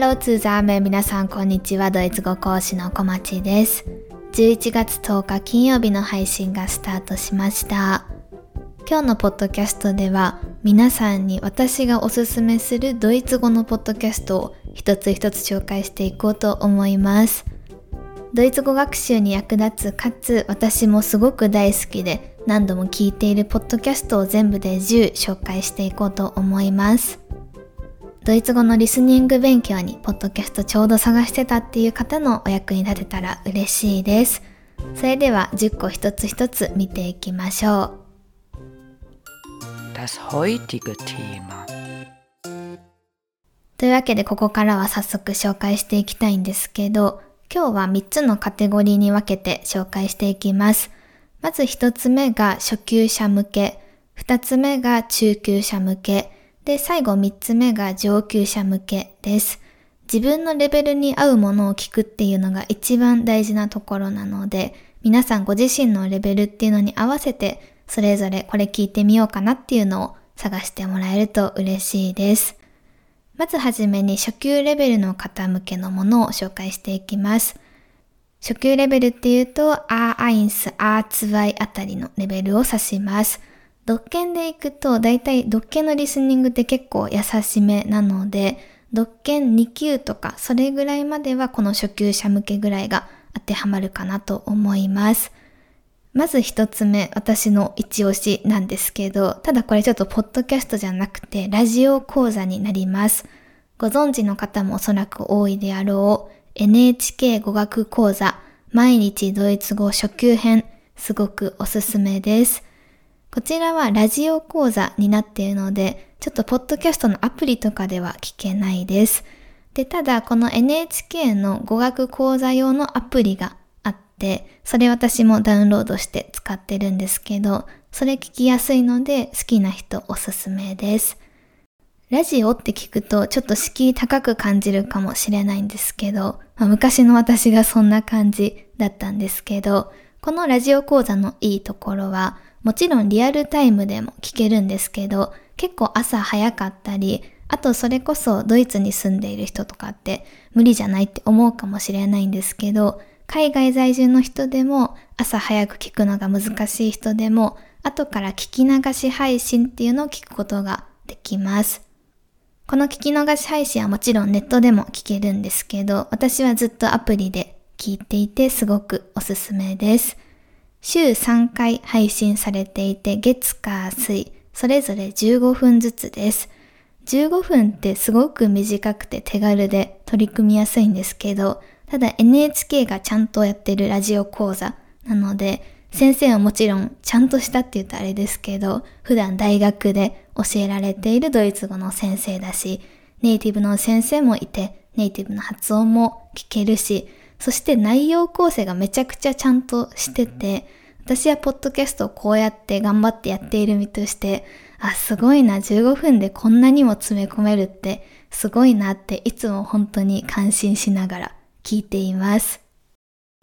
Hallo zusammen 皆さんこんにちは。ドイツ語講師の小町です。11月10日金曜日の配信がスタートしました。今日のポッドキャストでは皆さんに私がおすすめするドイツ語のポッドキャストを一つ一つ紹介していこうと思います。ドイツ語学習に役立つかつ私もすごく大好きで何度も聞いているポッドキャストを全部で10紹介していこうと思います。ドイツ語のリスニング勉強にポッドキャストちょうど探してたっていう方のお役に立てたら嬉しいです。それでは10個一つ一つ見ていきましょう。というわけでここからは早速紹介していきたいんですけど今日は3つのカテゴリーに分けて紹介していきます。まず1つ目が初級者向け、2つ目が中級者向け、で、最後3つ目が上級者向けです。自分のレベルに合うものを聞くっていうのが一番大事なところなので、皆さんご自身のレベルっていうのに合わせて、それぞれこれ聞いてみようかなっていうのを探してもらえると嬉しいです。まずはじめに初級レベルの方向けのものを紹介していきます。初級レベルっていうと R1、R2 あたりのレベルを指します。読研でいくと、だいたい読研のリスニングって結構優しめなので、読研2級とか、それぐらいまではこの初級者向けぐらいが当てはまるかなと思います。まず一つ目、私の一押しなんですけど、ただこれちょっとポッドキャストじゃなくて、ラジオ講座になります。ご存知の方もおそらく多いであろう、NHK 語学講座、毎日ドイツ語初級編、すごくおすすめです。こちらはラジオ講座になっているので、ちょっとポッドキャストのアプリとかでは聞けないです。で、ただこの NHK の語学講座用のアプリがあって、それ私もダウンロードして使ってるんですけど、それ聞きやすいので好きな人おすすめです。ラジオって聞くとちょっと敷居高く感じるかもしれないんですけど、まあ、昔の私がそんな感じだったんですけど、このラジオ講座のいいところは、もちろんリアルタイムでも聞けるんですけど、結構朝早かったり、あとそれこそドイツに住んでいる人とかって無理じゃないって思うかもしれないんですけど、海外在住の人でも朝早く聞くのが難しい人でも後から聞き流し配信っていうのを聞くことができます。この聞き逃し配信はもちろんネットでも聞けるんですけど、私はずっとアプリで聞いていてすごくおすすめです。週3回配信されていて月火水、それぞれ15分ずつです。15分ってすごく短くて手軽で取り組みやすいんですけど、ただ NHK がちゃんとやってるラジオ講座なので、先生はもちろんちゃんとしたって言うとあれですけど、普段大学で教えられているドイツ語の先生だし、ネイティブの先生もいて、ネイティブの発音も聞けるし、そして内容構成がめちゃくちゃちゃんとしてて、私はポッドキャストをこうやって頑張ってやっている身として、あ、すごいな、15分でこんなにも詰め込めるってすごいなっていつも本当に感心しながら聞いています。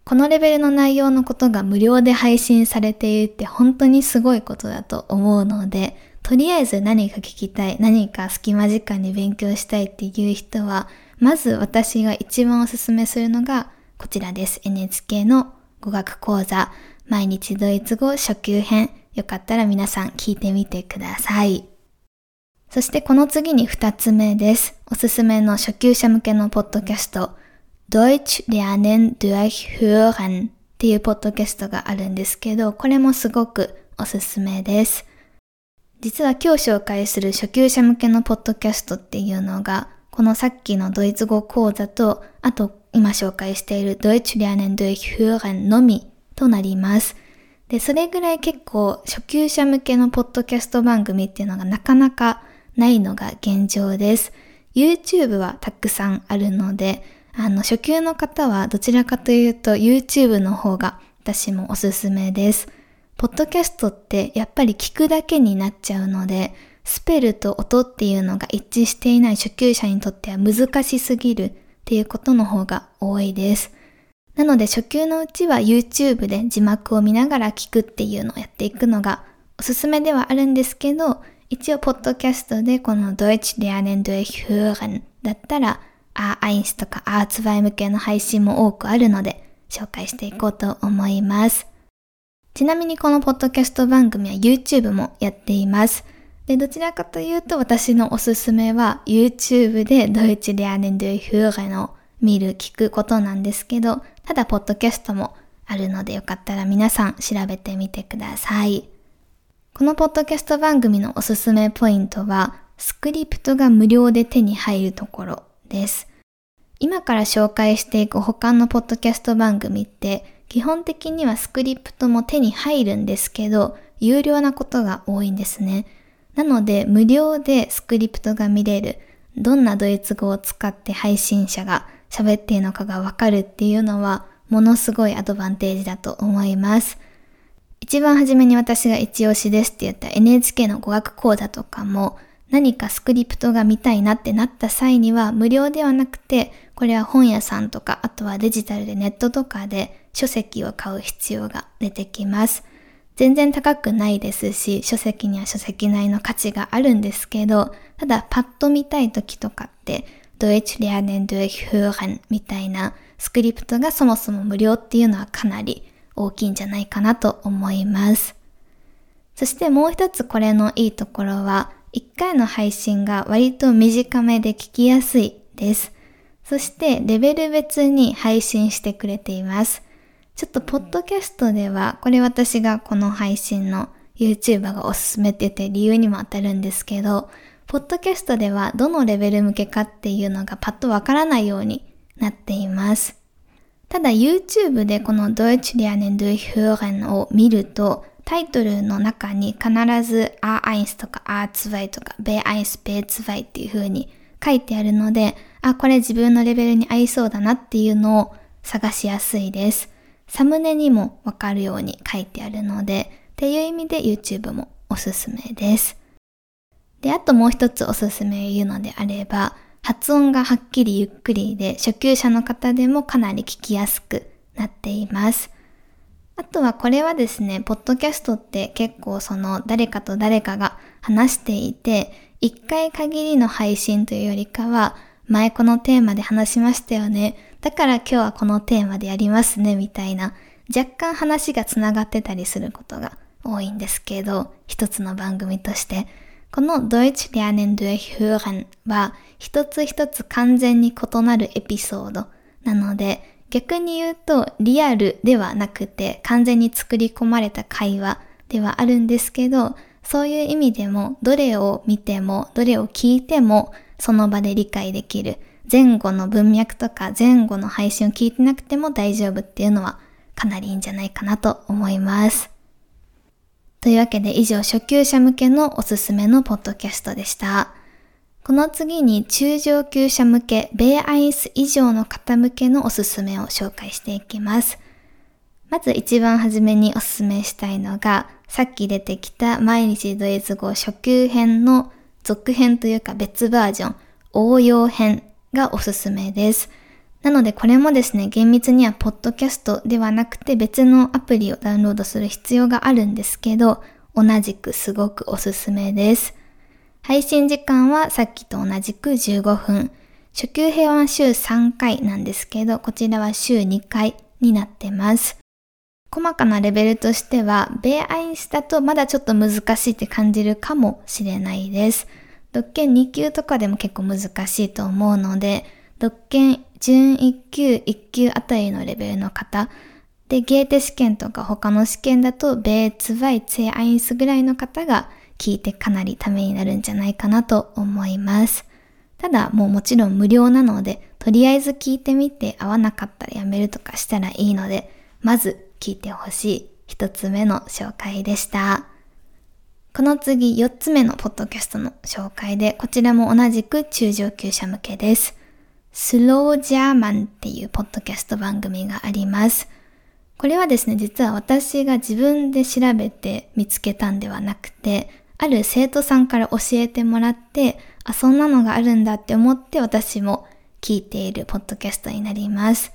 このレベルの内容のことが無料で配信されているって本当にすごいことだと思うので、とりあえず何か聞きたい、何か隙間時間に勉強したいっていう人は、まず私が一番おすすめするのがこちらです。NHK の語学講座、毎日ドイツ語初級編。よかったら皆さん聞いてみてください。そしてこの次に二つ目です。おすすめの初級者向けのポッドキャスト。Deutsch lernen durch Hören っていうポッドキャストがあるんですけど、これもすごくおすすめです。実は今日紹介する初級者向けのポッドキャストっていうのが、このさっきのドイツ語講座と、あと今紹介している Deutsch lernen durch Hören のみとなります。で、それぐらい結構初級者向けのポッドキャスト番組っていうのがなかなかないのが現状です。YouTube はたくさんあるので、あの、初級の方はどちらかというと YouTube の方が私もおすすめです。ポッドキャストってやっぱり聞くだけになっちゃうので、スペルと音っていうのが一致していない初級者にとっては難しすぎるっていうことの方が多いです。なので初級のうちは YouTube で字幕を見ながら聞くっていうのをやっていくのがおすすめではあるんですけど、一応ポッドキャストでこの Deutsch lernen durch Hören だったら R1 とか R2 向けの配信も多くあるので、紹介していこうと思います。ちなみにこのポッドキャスト番組は YouTube もやっています。で、どちらかというと私のおすすめは YouTube でドイツリアネンドイフーレの見る、聞くことなんですけど、ただポッドキャストもあるのでよかったら皆さん調べてみてください。このポッドキャスト番組のおすすめポイントは、スクリプトが無料で手に入るところです。今から紹介していく他のポッドキャスト番組って基本的にはスクリプトも手に入るんですけど、有料なことが多いんですね。なので無料でスクリプトが見れる、どんなドイツ語を使って配信者が喋っているのかがわかるっていうのはものすごいアドバンテージだと思います。一番初めに私が一押しですって言った NHK の語学講座とかも何かスクリプトが見たいなってなった際には無料ではなくてこれは本屋さんとかあとはデジタルでネットとかで書籍を買う必要が出てきます。全然高くないですし書籍には書籍内の価値があるんですけどただパッと見たい時とかって Deutsch lernen durch hören みたいなスクリプトがそもそも無料っていうのはかなり大きいんじゃないかなと思います。そしてもう一つこれのいいところは、一回の配信が割と短めで聞きやすいです。そしてレベル別に配信してくれています。ちょっとポッドキャストでは、これ私がこの配信の YouTuber がおすすめって言って理由にも当たるんですけど、ポッドキャストではどのレベル向けかっていうのがパッとわからないようになっています。ただ YouTube でこの Deutsch lernen durch Hören を見るとタイトルの中に必ず R1 とか R2 とか B1、B2 っていう風に書いてあるので、あ、これ自分のレベルに合いそうだなっていうのを探しやすいです。サムネにもわかるように書いてあるので、っていう意味で YouTube もおすすめです。で、あともう一つおすすめ言うのであれば、発音がはっきりゆっくりで、初級者の方でもかなり聞きやすくなっています。あとはこれはですね、ポッドキャストって結構その誰かと誰かが話していて、一回限りの配信というよりかは、前このテーマで話しましたよね。だから今日はこのテーマでやりますね、みたいな、若干話がつながってたりすることが多いんですけど、一つの番組として。この Deutsch lernen durch Hören は一つ一つ完全に異なるエピソードなので逆に言うとリアルではなくて完全に作り込まれた会話ではあるんですけどそういう意味でもどれを見てもどれを聞いてもその場で理解できる前後の文脈とか前後の配信を聞いてなくても大丈夫っていうのはかなりいいんじゃないかなと思います。というわけで以上初級者向けのおすすめのポッドキャストでした。この次に中上級者向け、ベアイス以上の方向けのおすすめを紹介していきます。まず一番初めにおすすめしたいのが、さっき出てきた毎日ドイツ語初級編の続編というか別バージョン、応用編がおすすめです。なのでこれもですね、厳密にはポッドキャストではなくて別のアプリをダウンロードする必要があるんですけど、同じくすごくおすすめです。配信時間はさっきと同じく15分。初級編は週3回なんですけど、こちらは週2回になってます。細かなレベルとしては、ベアインスだとまだちょっと難しいって感じるかもしれないです。独研2級とかでも結構難しいと思うので、独研準1級、1級あたりのレベルの方、で、ゲーテ試験とか他の試験だと、ベーツバイ、ツェアインスぐらいの方が聞いてかなりためになるんじゃないかなと思います。ただ、もうもちろん無料なので、とりあえず聞いてみて合わなかったらやめるとかしたらいいので、まず聞いてほしい一つ目の紹介でした。この次、四つ目のポッドキャストの紹介で、こちらも同じく中上級者向けです。スロージャーマンっていうポッドキャスト番組があります。これはですね、実は私が自分で調べて見つけたんではなくて、ある生徒さんから教えてもらって、あ、そんなのがあるんだって思って私も聞いているポッドキャストになります。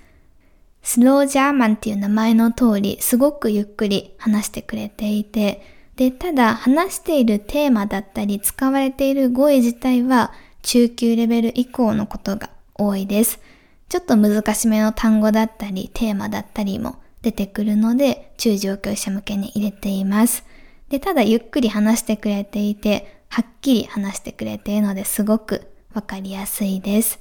スロージャーマンっていう名前の通り、すごくゆっくり話してくれていて、で、ただ話しているテーマだったり使われている語彙自体は中級レベル以降のことが多いです。ちょっと難しめの単語だったり、テーマだったりも出てくるので、中上級者向けに入れています。で、ただゆっくり話してくれていて、はっきり話してくれているのですごくわかりやすいです。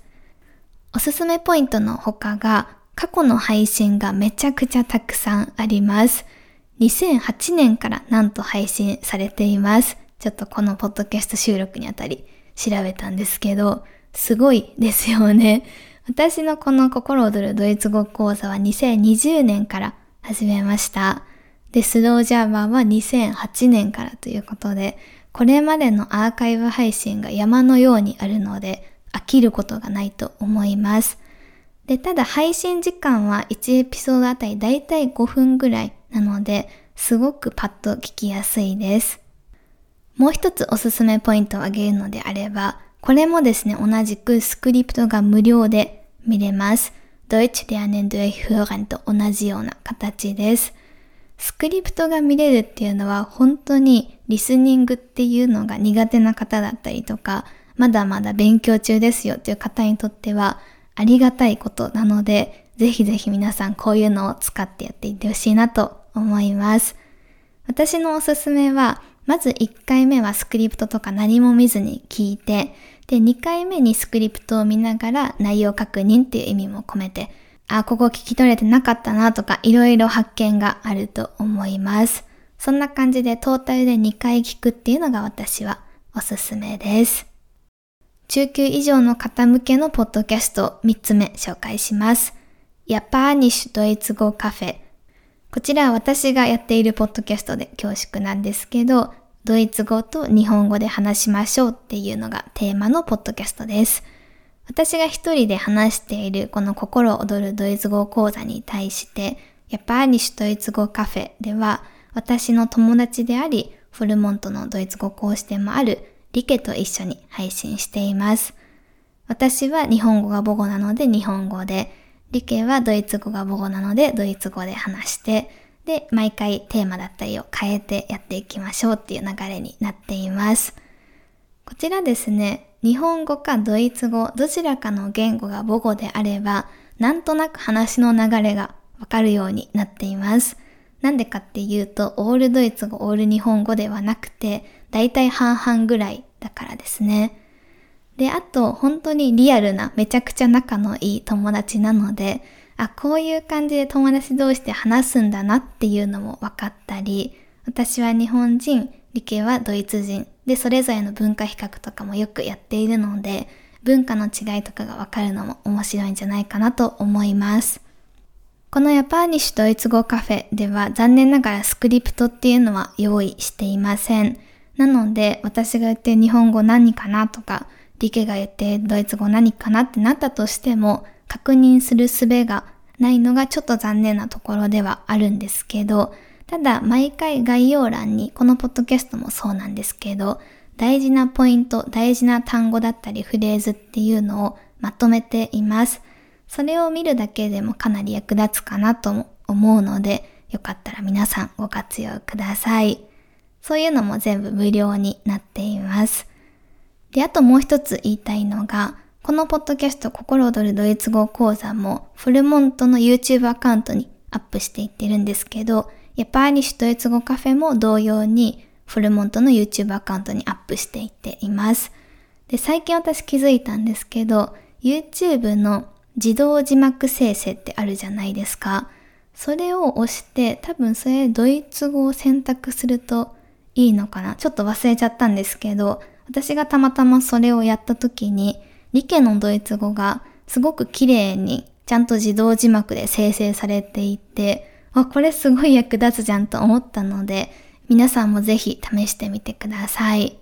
おすすめポイントの他が、過去の配信がめちゃくちゃたくさんあります。2008年からなんと配信されています。ちょっとこのポッドキャスト収録にあたり調べたんですけど、すごいですよね。私のこの心躍るドイツ語講座は2020年から始めました。で、スロージャーバーは2008年からということで、これまでのアーカイブ配信が山のようにあるので、飽きることがないと思います。で、ただ配信時間は1エピソードあたりだいたい5分ぐらいなので、すごくパッと聞きやすいです。もう一つおすすめポイントを挙げるのであれば、これもですね、同じくスクリプトが無料で見れます。Deutsch lernen durch Hören と同じような形です。スクリプトが見れるっていうのは本当にリスニングっていうのが苦手な方だったりとか、まだまだ勉強中ですよっていう方にとってはありがたいことなので、ぜひぜひ皆さんこういうのを使ってやっていってほしいなと思います。私のおすすめは、まず1回目はスクリプトとか何も見ずに聞いて、で、2回目にスクリプトを見ながら内容確認っていう意味も込めて、あ、ここ聞き取れてなかったなとか、いろいろ発見があると思います。そんな感じでトータルで2回聞くっていうのが私はおすすめです。中級以上の方向けのポッドキャスト3つ目紹介します。ヤパーニッシュドイツ語カフェ。こちらは私がやっているポッドキャストで恐縮なんですけど、ドイツ語と日本語で話しましょうっていうのがテーマのポッドキャストです。私が一人で話しているこの心躍るドイツ語講座に対して、やっぱりシュドイツ語カフェでは、私の友達であり、フルモントのドイツ語講師でもあるリケと一緒に配信しています。私は日本語が母語なので日本語で、リケはドイツ語が母語なのでドイツ語で話して、で、毎回テーマだったりを変えてやっていきましょうっていう流れになっています。こちらですね、日本語かドイツ語、どちらかの言語が母語であれば、なんとなく話の流れがわかるようになっています。なんでかっていうと、オールドイツ語、オール日本語ではなくて、だいたい半々ぐらいだからですね。で、あと、本当にリアルな、めちゃくちゃ仲のいい友達なので、あ、こういう感じで友達同士で話すんだなっていうのも分かったり、私は日本人、理系はドイツ人、で、それぞれの文化比較とかもよくやっているので、文化の違いとかがわかるのも面白いんじゃないかなと思います。このヤパーニッシュドイツ語カフェでは残念ながらスクリプトっていうのは用意していません。なので私が言って日本語何かなとか、リケが言ってドイツ語何かなってなったとしても確認する術がないのがちょっと残念なところではあるんですけど、ただ、毎回概要欄に、このポッドキャストもそうなんですけど、大事なポイント、大事な単語だったりフレーズっていうのをまとめています。それを見るだけでもかなり役立つかなと思うので、よかったら皆さんご活用ください。そういうのも全部無料になっています。で、あともう一つ言いたいのが、このポッドキャスト心躍るドイツ語講座もフルモントの YouTube アカウントにアップしていってるんですけど、やパーニッシュドイツ語カフェも同様にフルモントの YouTube アカウントにアップしていっています。で、最近私気づいたんですけど、YouTube の自動字幕生成ってあるじゃないですか。それを押して、多分それドイツ語を選択するといいのかな？ちょっと忘れちゃったんですけど、私がたまたまそれをやった時に、リケのドイツ語がすごく綺麗にちゃんと自動字幕で生成されていて、あ、これすごい役立つじゃんと思ったので、皆さんもぜひ試してみてください。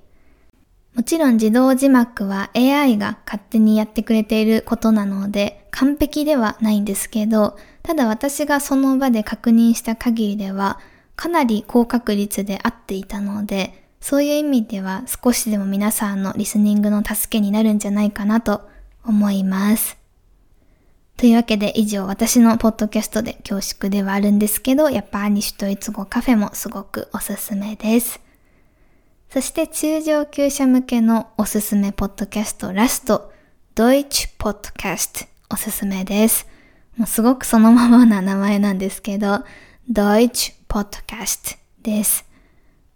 もちろん自動字幕は AI が勝手にやってくれていることなので完璧ではないんですけど、ただ私がその場で確認した限りではかなり高確率で合っていたので、そういう意味では少しでも皆さんのリスニングの助けになるんじゃないかなと思います。というわけで以上私のポッドキャストで恐縮ではあるんですけど、やっぱアニシュドイツ語カフェもすごくおすすめです。そして中上級者向けのおすすめポッドキャストラスト、Deutsch Podcast おすすめです。もうすごくそのままな名前なんですけど、ドイツ Deutsch Podcast です。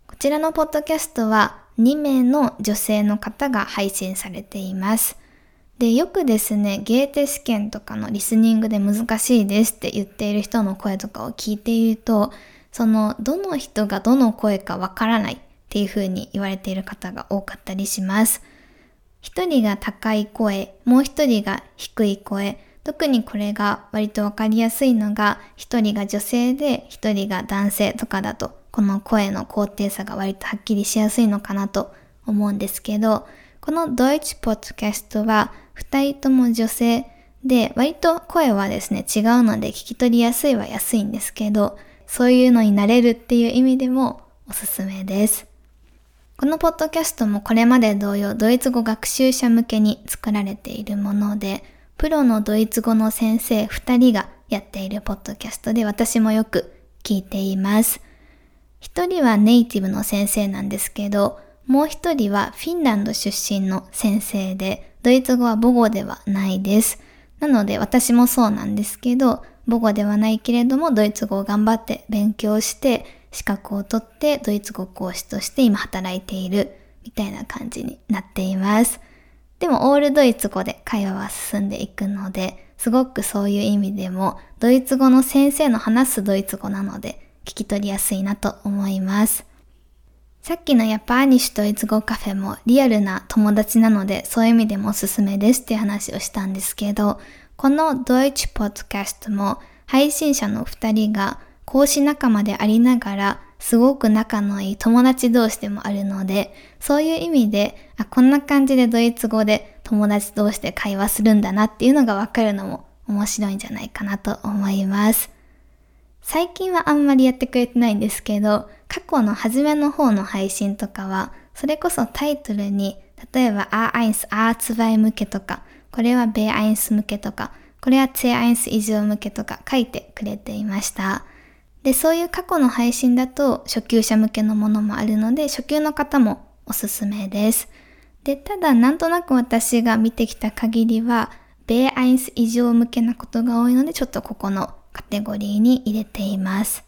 こちらのポッドキャストは2名の女性の方が配信されています。で、よくですね、ゲーテ試験とかのリスニングで難しいですって言っている人の声とかを聞いていると、その、どの人がどの声かわからないっていう風に言われている方が多かったりします。一人が高い声、もう一人が低い声、特にこれが割とわかりやすいのが、一人が女性で一人が男性とかだと、この声の高低差が割とはっきりしやすいのかなと思うんですけど、この Deutsch Podcast は二人とも女性で、割と声はですね、違うので聞き取りやすいは安いんですけど、そういうのになれるっていう意味でもおすすめです。このポッドキャストもこれまで同様ドイツ語学習者向けに作られているもので、プロのドイツ語の先生2人がやっているポッドキャストで私もよく聞いています。一人はネイティブの先生なんですけど、もう一人はフィンランド出身の先生で、ドイツ語は母語ではないです。なので私もそうなんですけど、母語ではないけれどもドイツ語を頑張って勉強して資格を取ってドイツ語講師として今働いているみたいな感じになっています。でもオールドイツ語で会話は進んでいくので、すごくそういう意味でもドイツ語の先生の話すドイツ語なので聞き取りやすいなと思います。さっきのヤパーニッシュドイツ語カフェもリアルな友達なのでそういう意味でもおすすめですっていう話をしたんですけど、このドイツポッドキャストも配信者の二人が講師仲間でありながらすごく仲のいい友達同士でもあるので、そういう意味で、あ、こんな感じでドイツ語で友達同士で会話するんだなっていうのがわかるのも面白いんじゃないかなと思います。最近はあんまりやってくれてないんですけど、過去の初めの方の配信とかは、それこそタイトルに、例えば R1、R2 向けとか、これは B1 向けとか、これは C1 以上向けとか書いてくれていました。で、そういう過去の配信だと初級者向けのものもあるので、初級の方もおすすめです。で、ただなんとなく私が見てきた限りは、B1 以上向けなことが多いので、ちょっとここのカテゴリーに入れています。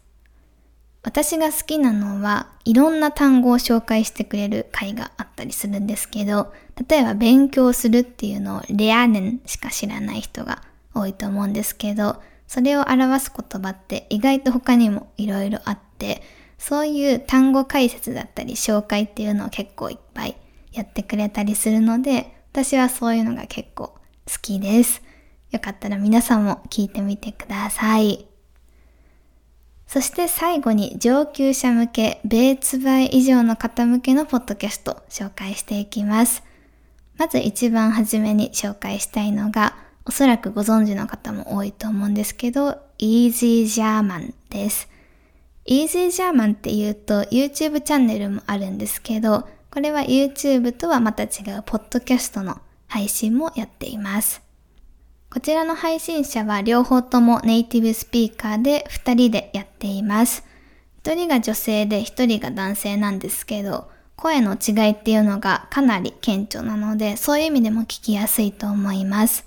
私が好きなのは、いろんな単語を紹介してくれる回があったりするんですけど、例えば勉強するっていうのをレアネンしか知らない人が多いと思うんですけど、それを表す言葉って意外と他にもいろいろあって、そういう単語解説だったり紹介っていうのを結構いっぱいやってくれたりするので、私はそういうのが結構好きです。よかったら皆さんも聞いてみてください。そして最後に上級者向け、米ツバイ以上の方向けのポッドキャスト紹介していきます。まず一番初めに紹介したいのが、おそらくご存知の方も多いと思うんですけど、Easy German です。Easy German って言うと YouTube チャンネルもあるんですけど、これは YouTube とはまた違うポッドキャストの配信もやっています。こちらの配信者は両方ともネイティブスピーカーで2人でやっています。1人が女性で1人が男性なんですけど、声の違いっていうのがかなり顕著なので、そういう意味でも聞きやすいと思います。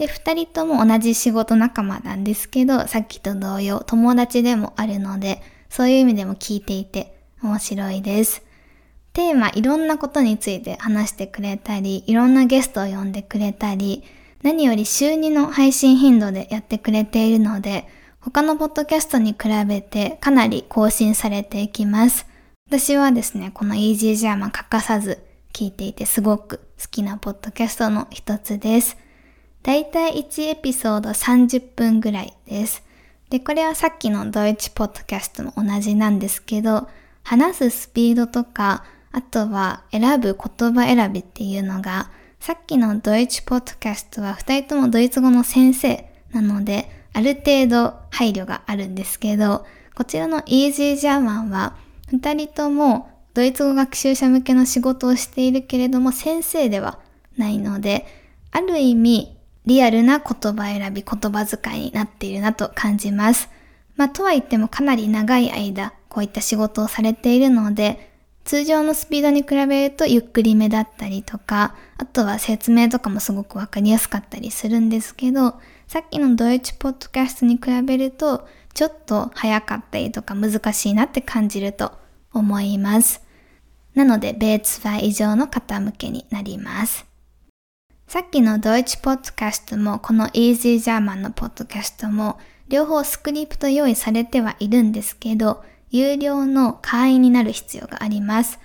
で、2人とも同じ仕事仲間なんですけど、さっきと同様友達でもあるので、そういう意味でも聞いていて面白いです。テーマいろんなことについて話してくれたり、いろんなゲストを呼んでくれたり、何より週2の配信頻度でやってくれているので、他のポッドキャストに比べてかなり更新されていきます。私はですね、この Easy German 欠かさず聞いていてすごく好きなポッドキャストの一つです。だいたい1エピソード30分ぐらいです。で、これはさっきのドイツポッドキャストも同じなんですけど、話すスピードとか、あとは選ぶ言葉選びっていうのが、さっきのドイツポッドキャストは二人ともドイツ語の先生なので、ある程度配慮があるんですけど、こちらの Easy German は二人ともドイツ語学習者向けの仕事をしているけれども先生ではないので、ある意味リアルな言葉選び、言葉遣いになっているなと感じます。まあ、とは言ってもかなり長い間こういった仕事をされているので、通常のスピードに比べるとゆっくりめだったりとか、あとは説明とかもすごくわかりやすかったりするんですけど、さっきのドイツポッドキャストに比べると、ちょっと早かったりとか難しいなって感じると思います。なので、ベーツ2以上の方向けになります。さっきのドイツポッドキャストも、この Easy German のポッドキャストも、両方スクリプト用意されてはいるんですけど、有料の会員になる必要があります。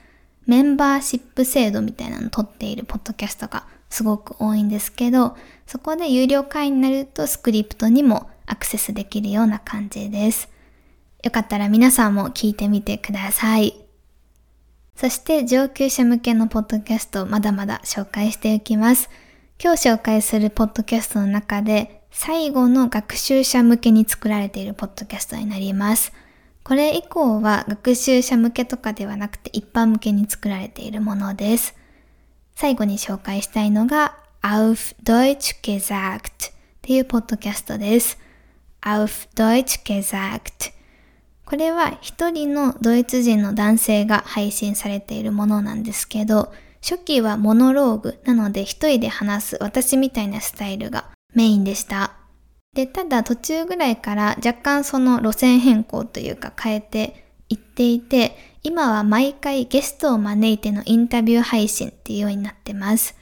メンバーシップ制度みたいなのを取っているポッドキャストがすごく多いんですけど、そこで有料会員になるとスクリプトにもアクセスできるような感じです。よかったら皆さんも聞いてみてください。そして上級者向けのポッドキャストをまだまだ紹介していきます。今日紹介するポッドキャストの中で最後の学習者向けに作られているポッドキャストになります。これ以降は学習者向けとかではなくて一般向けに作られているものです。最後に紹介したいのが Auf Deutsch gesagt っていうポッドキャストです。Auf Deutsch gesagt これは一人のドイツ人の男性が配信されているものなんですけど、初期はモノローグなので一人で話す私みたいなスタイルがメインでした。で、ただ途中ぐらいから若干その路線変更というか変えていっていて、今は毎回ゲストを招いてのインタビュー配信っていうようになってます。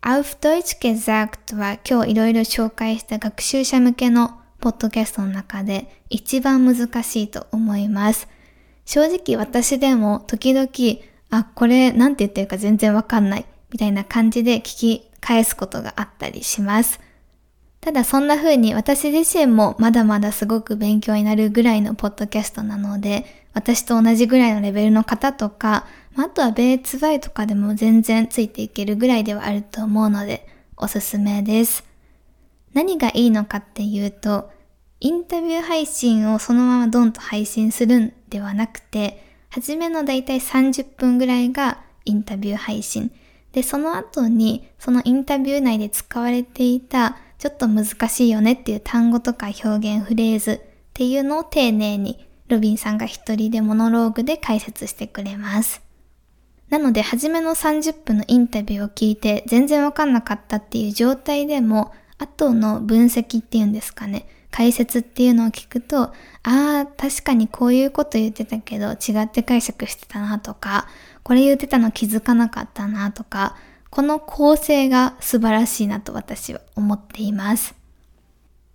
Auf Deutsch gesagt は今日いろいろ紹介した学習者向けのポッドキャストの中で一番難しいと思います。正直私でも時々、あ、これなんて言ってるか全然わかんないみたいな感じで聞き返すことがあったりします。ただそんな風に私自身もまだまだすごく勉強になるぐらいのポッドキャストなので、私と同じぐらいのレベルの方とか、あとはベーツバイとかでも全然ついていけるぐらいではあると思うので、おすすめです。何がいいのかっていうと、インタビュー配信をそのままドンと配信するんではなくて、初めのだいたい30分ぐらいがインタビュー配信。で、その後にそのインタビュー内で使われていたちょっと難しいよねっていう単語とか表現フレーズっていうのを丁寧にロビンさんが一人でモノローグで解説してくれます。なので、初めの30分のインタビューを聞いて全然わかんなかったっていう状態でも、後の分析っていうんですかね、解説っていうのを聞くと、ああ、確かにこういうこと言ってたけど違って解釈してたなとか、これ言ってたの気づかなかったなとか、この構成が素晴らしいなと私は思っています。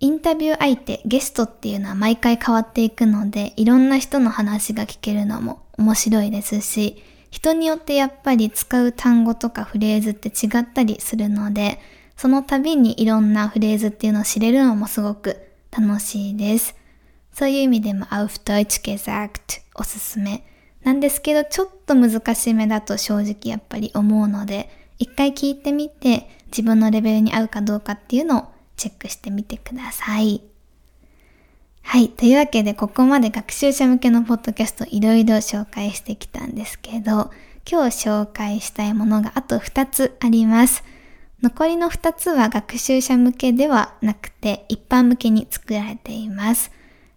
インタビュー相手、ゲストっていうのは毎回変わっていくので、いろんな人の話が聞けるのも面白いですし、人によってやっぱり使う単語とかフレーズって違ったりするので、その度にいろんなフレーズっていうのを知れるのもすごく楽しいです。そういう意味でも Auf Deutsch gesagt おすすめ。なんですけど、ちょっと難しめだと正直やっぱり思うので、一回聞いてみて自分のレベルに合うかどうかっていうのをチェックしてみてください。はい。というわけで、ここまで学習者向けのポッドキャストいろいろ紹介してきたんですけど、今日紹介したいものがあと2つあります。残りの2つは学習者向けではなくて一般向けに作られています。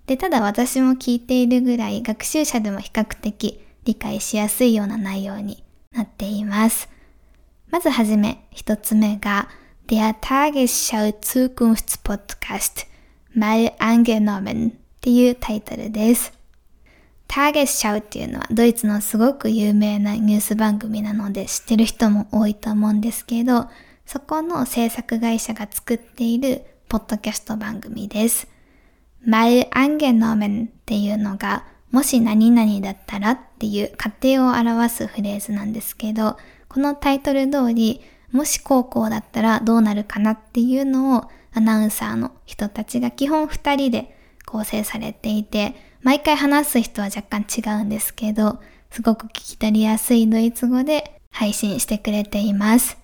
で、ただ私も聞いているぐらい学習者でも比較的理解しやすいような内容になっています。まずはじめ、一つ目が、Der Tagesschau Zukunftspodcast mal angenommen っていうタイトルです。Tagesschau っていうのはドイツのすごく有名なニュース番組なので知ってる人も多いと思うんですけど、そこの制作会社が作っているポッドキャスト番組です。mal angenommen っていうのが、もし何々だったらっていう過程を表すフレーズなんですけど、このタイトル通り、もし高校だったらどうなるかなっていうのをアナウンサーの人たちが基本二人で構成されていて、毎回話す人は若干違うんですけど、すごく聞き取りやすいドイツ語で配信してくれています。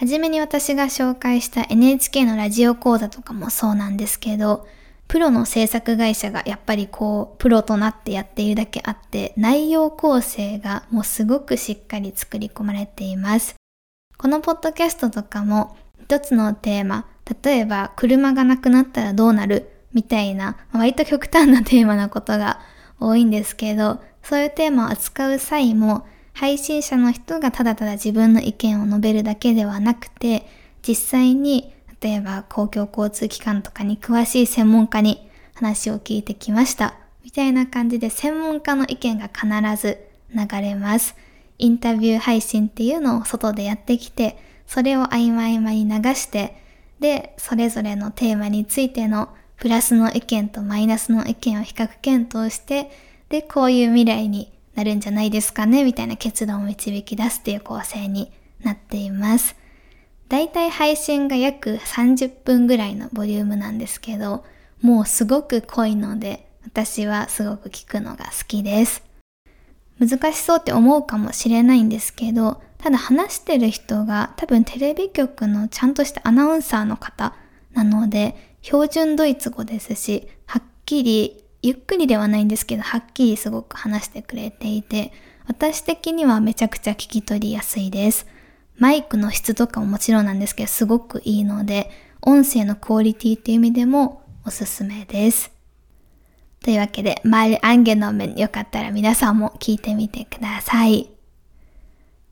はじめに私が紹介した NHK のラジオ講座とかもそうなんですけど、プロの制作会社がやっぱりこう、プロとなってやっているだけあって、内容構成がもうすごくしっかり作り込まれています。このポッドキャストとかも、一つのテーマ、例えば車がなくなったらどうなるみたいな、割と極端なテーマなことが多いんですけど、そういうテーマを扱う際も、配信者の人がただただ自分の意見を述べるだけではなくて、実際に、例えば公共交通機関とかに詳しい専門家に話を聞いてきました。みたいな感じで専門家の意見が必ず流れます。インタビュー配信っていうのを外でやってきて、それを曖昧合間に流して、で、それぞれのテーマについてのプラスの意見とマイナスの意見を比較検討して、で、こういう未来になるんじゃないですかね、みたいな結論を導き出すっていう構成になっています。だいたい配信が約30分ぐらいのボリュームなんですけど、もうすごく濃いので、私はすごく聞くのが好きです。難しそうって思うかもしれないんですけど、ただ話してる人が多分テレビ局のちゃんとしたアナウンサーの方なので、標準ドイツ語ですし、はっきり、ゆっくりではないんですけど、はっきりすごく話してくれていて、私的にはめちゃくちゃ聞き取りやすいです。マイクの質とかももちろんなんですけど、すごくいいので、音声のクオリティっていう意味でもおすすめです。というわけで、マイルアンゲノメンよかったら皆さんも聞いてみてください。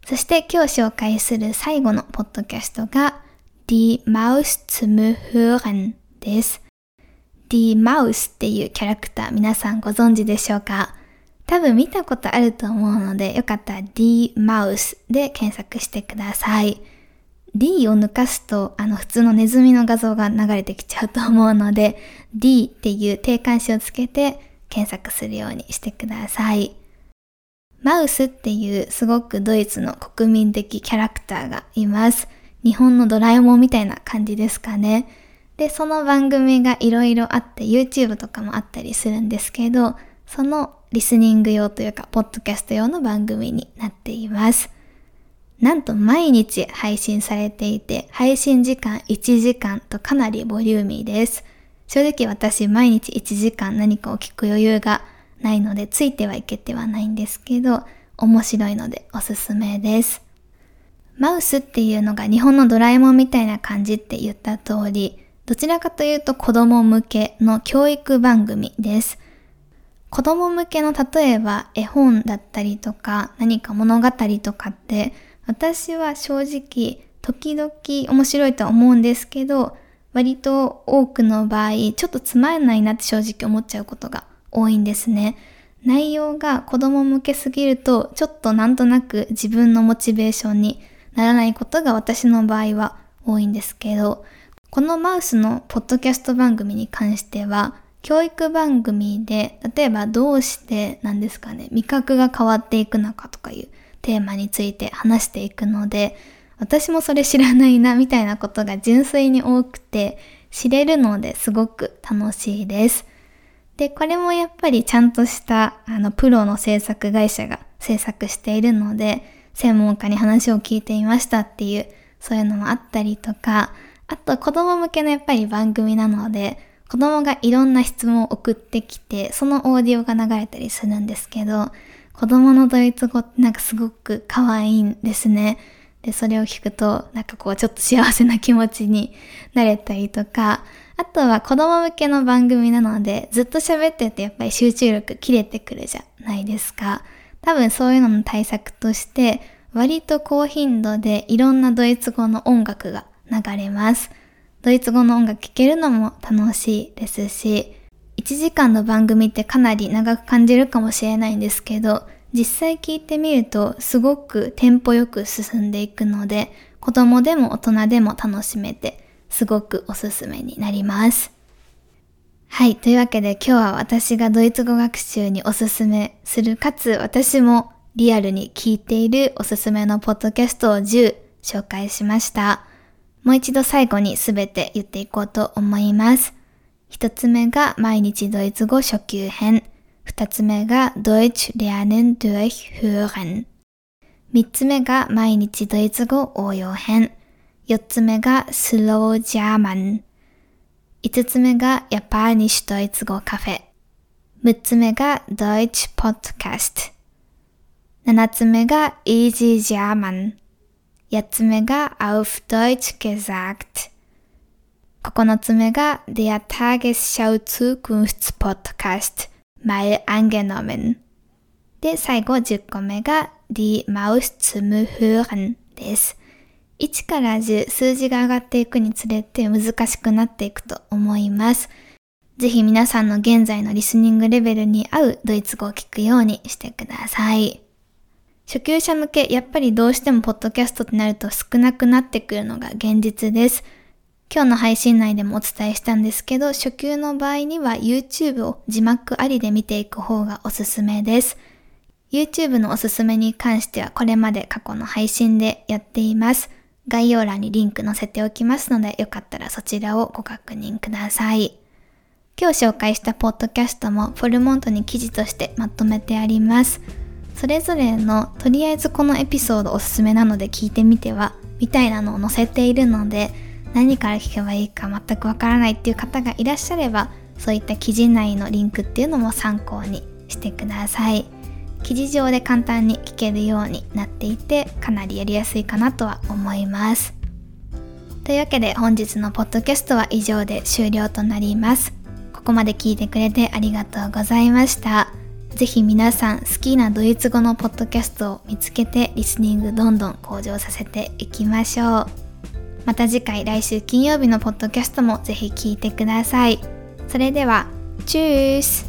そして今日紹介する最後のポッドキャストが Die Maus zum Hören です。Die Maus っていうキャラクター皆さんご存知でしょうか？多分見たことあると思うのでよかったら Die Maus で検索してください。D を抜かすと、あの、普通のネズミの画像が流れてきちゃうと思うので、D っていう定冠詞をつけて検索するようにしてください。マウスっていうすごくドイツの国民的キャラクターがいます。日本のドラえもんみたいな感じですかね。で、その番組がいろいろあって YouTube とかもあったりするんですけど、そのリスニング用というか、ポッドキャスト用の番組になっています。なんと毎日配信されていて、配信時間1時間とかなりボリューミーです。正直私毎日1時間何かを聞く余裕がないのでついてはいけてはないんですけど、面白いのでおすすめです。マウスっていうのが日本のドラえもんみたいな感じって言った通り、どちらかというと子供向けの教育番組です。子供向けの例えば絵本だったりとか何か物語とかって私は正直、時々面白いとは思うんですけど、割と多くの場合、ちょっとつまんないなって正直思っちゃうことが多いんですね。内容が子供向けすぎると、ちょっとなんとなく自分のモチベーションにならないことが私の場合は多いんですけど、このマウスのポッドキャスト番組に関しては、教育番組で、例えばどうしてなんですかね、味覚が変わっていくのかとかいうテーマについて話していくので、私もそれ知らないなみたいなことが純粋に多くて、知れるのですごく楽しいです。で、これもやっぱりちゃんとしたあのプロの制作会社が制作しているので、専門家に話を聞いてみましたっていう、そういうのもあったりとか、あと子供向けのやっぱり番組なので、子供がいろんな質問を送ってきて、そのオーディオが流れたりするんですけど、子供のドイツ語ってなんかすごく可愛いんですね。で、それを聞くと、なんかこうちょっと幸せな気持ちになれたりとか、あとは子供向けの番組なので、ずっと喋っててやっぱり集中力切れてくるじゃないですか。多分そういうのの対策として、割と高頻度でいろんなドイツ語の音楽が流れます。ドイツ語の音楽聴けるのも楽しいですし、1時間の番組ってかなり長く感じるかもしれないんですけど、実際聞いてみるとすごくテンポよく進んでいくので、子供でも大人でも楽しめて、すごくおすすめになります。はい。というわけで今日は私がドイツ語学習におすすめする、かつ私もリアルに聞いているおすすめのポッドキャストを10紹介しました。もう一度最後にすべて言っていこうと思います。一つ目が毎日ドイツ語初級編。二つ目が Deutsch lernen durch hören。三つ目が毎日ドイツ語応用編。四つ目が Slow German。五つ目が Japanisch ドイツ語カフェ。六つ目が Deutsch Podcast。七つ目が Easy German。八つ目が Auf Deutsch gesagt。9つ目が Der Tagesschau Zukunftspodcast mal angenommen で、最後10個目が die Maus zum Hören です。1から10数字が上がっていくにつれて難しくなっていくと思います。ぜひ皆さんの現在のリスニングレベルに合うドイツ語を聞くようにしてください。初級者向け、やっぱりどうしてもポッドキャストってなると少なくなってくるのが現実です。今日の配信内でもお伝えしたんですけど、初級の場合には YouTube を字幕ありで見ていく方がおすすめです。YouTube のおすすめに関してはこれまで過去の配信でやっています。概要欄にリンク載せておきますので、よかったらそちらをご確認ください。今日紹介したポッドキャストもフォルモントに記事としてまとめてあります。それぞれのとりあえずこのエピソードおすすめなので聞いてみてはみたいなのを載せているので何から聞けばいいか全くわからないっていう方がいらっしゃればそういった記事内のリンクっていうのも参考にしてください。記事上で簡単に聞けるようになっていてかなりやりやすいかなとは思います。というわけで本日のポッドキャストは以上で終了となります。ここまで聞いてくれてありがとうございました。ぜひ皆さん好きなドイツ語のポッドキャストを見つけてリスニングどんどん向上させていきましょう。また次回来週金曜日のポッドキャストもぜひ聞いてください。それでは、チュース